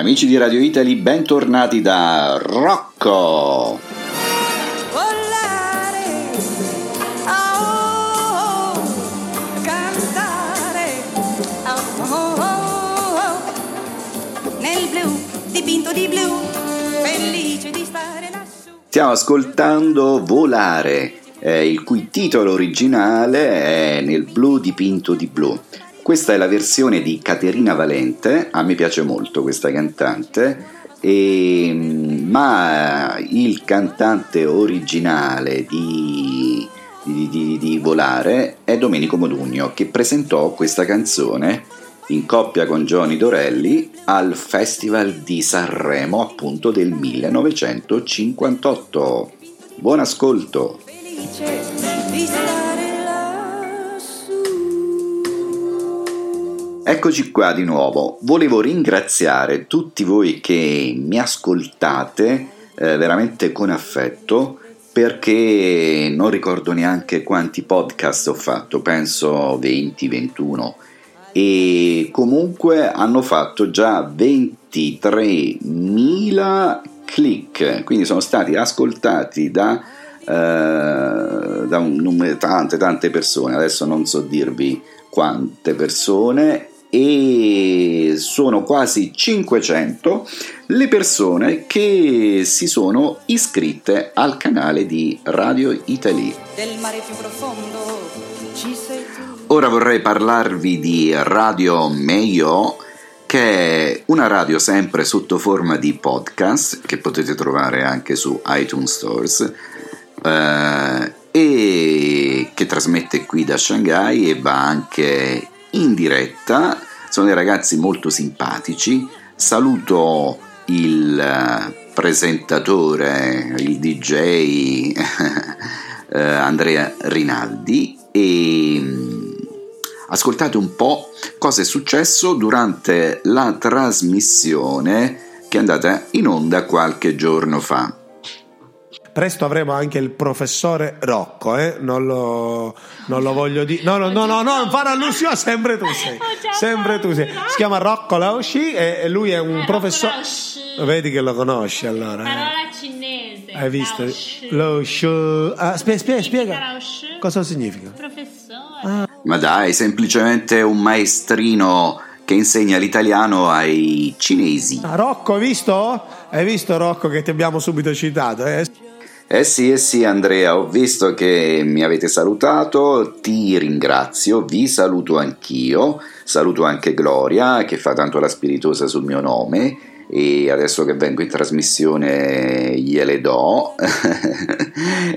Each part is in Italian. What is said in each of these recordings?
Amici di Radio Italy, bentornati da Rocco! Volare, cantare, nel blu, dipinto di blu, felice di stare lassù. Stiamo ascoltando Volare, eh, il cui titolo originale è Nel blu dipinto di blu. Questa è la versione di Caterina Valente, a me piace molto questa cantante, e, ma il cantante originale di, di, di, di Volare è Domenico Modugno che presentò questa canzone in coppia con Johnny Dorelli al Festival di Sanremo appunto del 1958. Buon ascolto! Felice Eccoci qua di nuovo. Volevo ringraziare tutti voi che mi ascoltate eh, veramente con affetto perché non ricordo neanche quanti podcast ho fatto, penso 20-21 e comunque hanno fatto già 23.000 click, quindi sono stati ascoltati da, eh, da un tante tante persone, adesso non so dirvi quante persone e sono quasi 500 le persone che si sono iscritte al canale di Radio Italy. Ora vorrei parlarvi di Radio Meio, che è una radio sempre sotto forma di podcast, che potete trovare anche su iTunes Stores, eh, e che trasmette qui da Shanghai e va anche in diretta. Sono dei ragazzi molto simpatici. Saluto il eh, presentatore, il DJ eh, Andrea Rinaldi e mm, ascoltate un po' cosa è successo durante la trasmissione che è andata in onda qualche giorno fa. Presto avremo anche il professore Rocco, eh? non, lo, non lo voglio dire. No, no, no, no, no, non fare allusione, sempre tu sei. Sempre tu sei. Si chiama Rocco Laoshi e lui è un professore. Vedi che lo conosci allora. eh? Parola cinese. Hai visto? Laoshi. Laoshi. Ah, spie- spie- spiega. Laoshi. Cosa significa? Professore. Ma dai, semplicemente un maestrino che insegna l'italiano ai cinesi. Ah, Rocco, hai visto? Hai visto Rocco che ti abbiamo subito citato? Eh? Eh sì, eh sì Andrea, ho visto che mi avete salutato, ti ringrazio, vi saluto anch'io, saluto anche Gloria che fa tanto la spiritosa sul mio nome e adesso che vengo in trasmissione gliele do.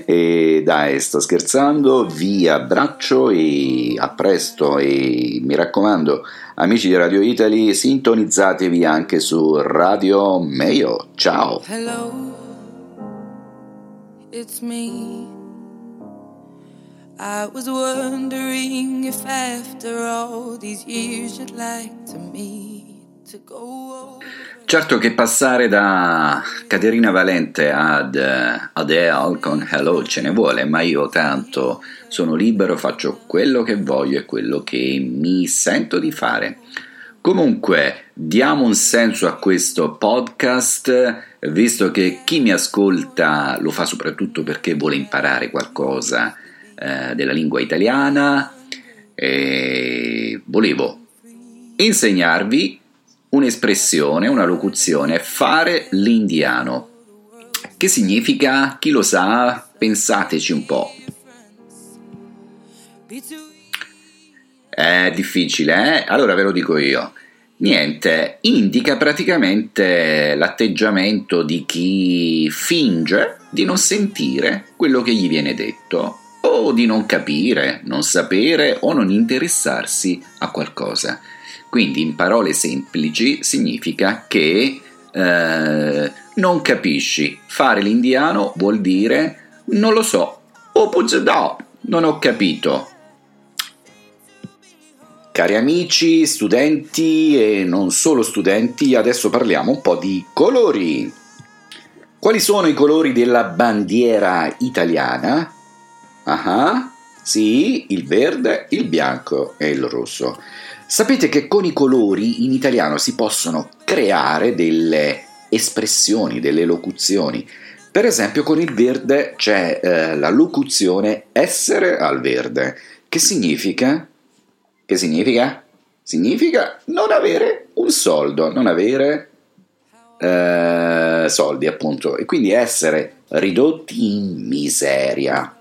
E dai sto scherzando, vi abbraccio e a presto e mi raccomando amici di Radio Italy sintonizzatevi anche su Radio Meio, ciao! Hello, it's me. I was wondering if after all these years you'd like to meet to go. Certo che passare da Caterina Valente ad eh, Adele con Hello ce ne vuole, ma io tanto sono libero, faccio quello che voglio e quello che mi sento di fare. Comunque, diamo un senso a questo podcast, visto che chi mi ascolta lo fa soprattutto perché vuole imparare qualcosa eh, della lingua italiana e volevo insegnarvi un'espressione, una locuzione, fare l'indiano. Che significa? Chi lo sa? Pensateci un po'. È difficile, eh? Allora ve lo dico io. Niente, indica praticamente l'atteggiamento di chi finge di non sentire quello che gli viene detto o di non capire, non sapere o non interessarsi a qualcosa. Quindi in parole semplici significa che eh, non capisci. Fare l'indiano vuol dire non lo so, oppure no, non ho capito. Cari amici, studenti e non solo studenti, adesso parliamo un po' di colori. Quali sono i colori della bandiera italiana? Ah, sì, il verde, il bianco e il rosso. Sapete che con i colori in italiano si possono creare delle espressioni, delle locuzioni. Per esempio con il verde c'è eh, la locuzione essere al verde, che significa? Che significa? Significa non avere un soldo, non avere eh, soldi appunto, e quindi essere ridotti in miseria.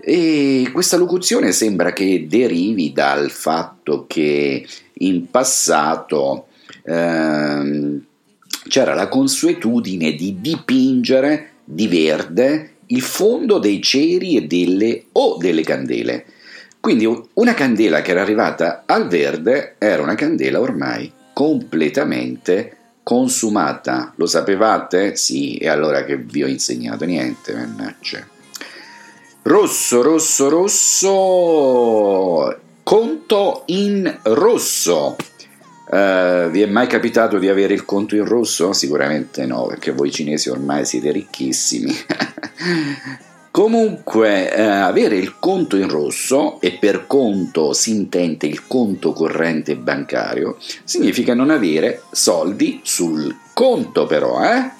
E questa locuzione sembra che derivi dal fatto che in passato ehm, c'era la consuetudine di dipingere di verde il fondo dei ceri e delle o delle candele. Quindi una candela che era arrivata al verde era una candela ormai completamente consumata. Lo sapevate? Sì, e allora che vi ho insegnato niente, mannaggia. Rosso, rosso, rosso, conto in rosso. Uh, vi è mai capitato di avere il conto in rosso? Sicuramente no, perché voi cinesi ormai siete ricchissimi. Comunque, eh, avere il conto in rosso, e per conto si intende il conto corrente bancario, significa non avere soldi sul conto però, eh?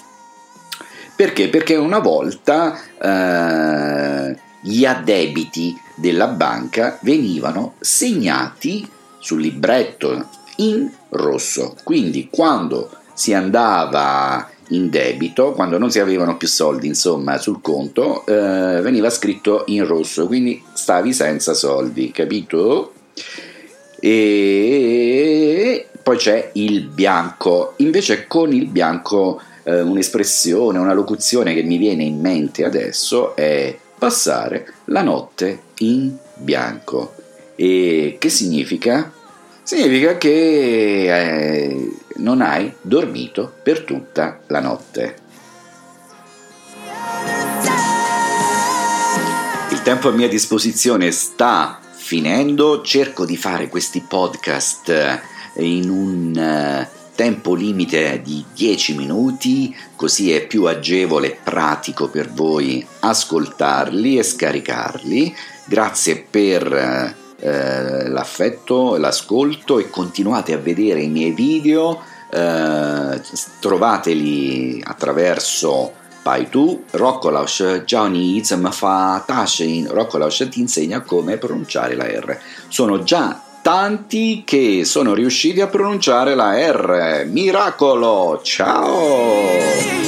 Perché? Perché una volta eh, gli addebiti della banca venivano segnati sul libretto in rosso. Quindi quando si andava in debito, quando non si avevano più soldi insomma sul conto, eh, veniva scritto in rosso, quindi stavi senza soldi, capito? E poi c'è il bianco, invece con il bianco eh, un'espressione, una locuzione che mi viene in mente adesso è passare la notte in bianco. E che significa? Significa che eh, non hai dormito per tutta la notte. Il tempo a mia disposizione sta finendo, cerco di fare questi podcast eh, in un eh, tempo limite di 10 minuti, così è più agevole e pratico per voi ascoltarli e scaricarli. Grazie per eh, l'affetto, l'ascolto e continuate a vedere i miei video, eh, trovateli attraverso Paitu, Roccolaus Johnny Izm fa Tashin, Roccolaus ti insegna come pronunciare la R. Sono già tanti che sono riusciti a pronunciare la R. Miracolo! Ciao!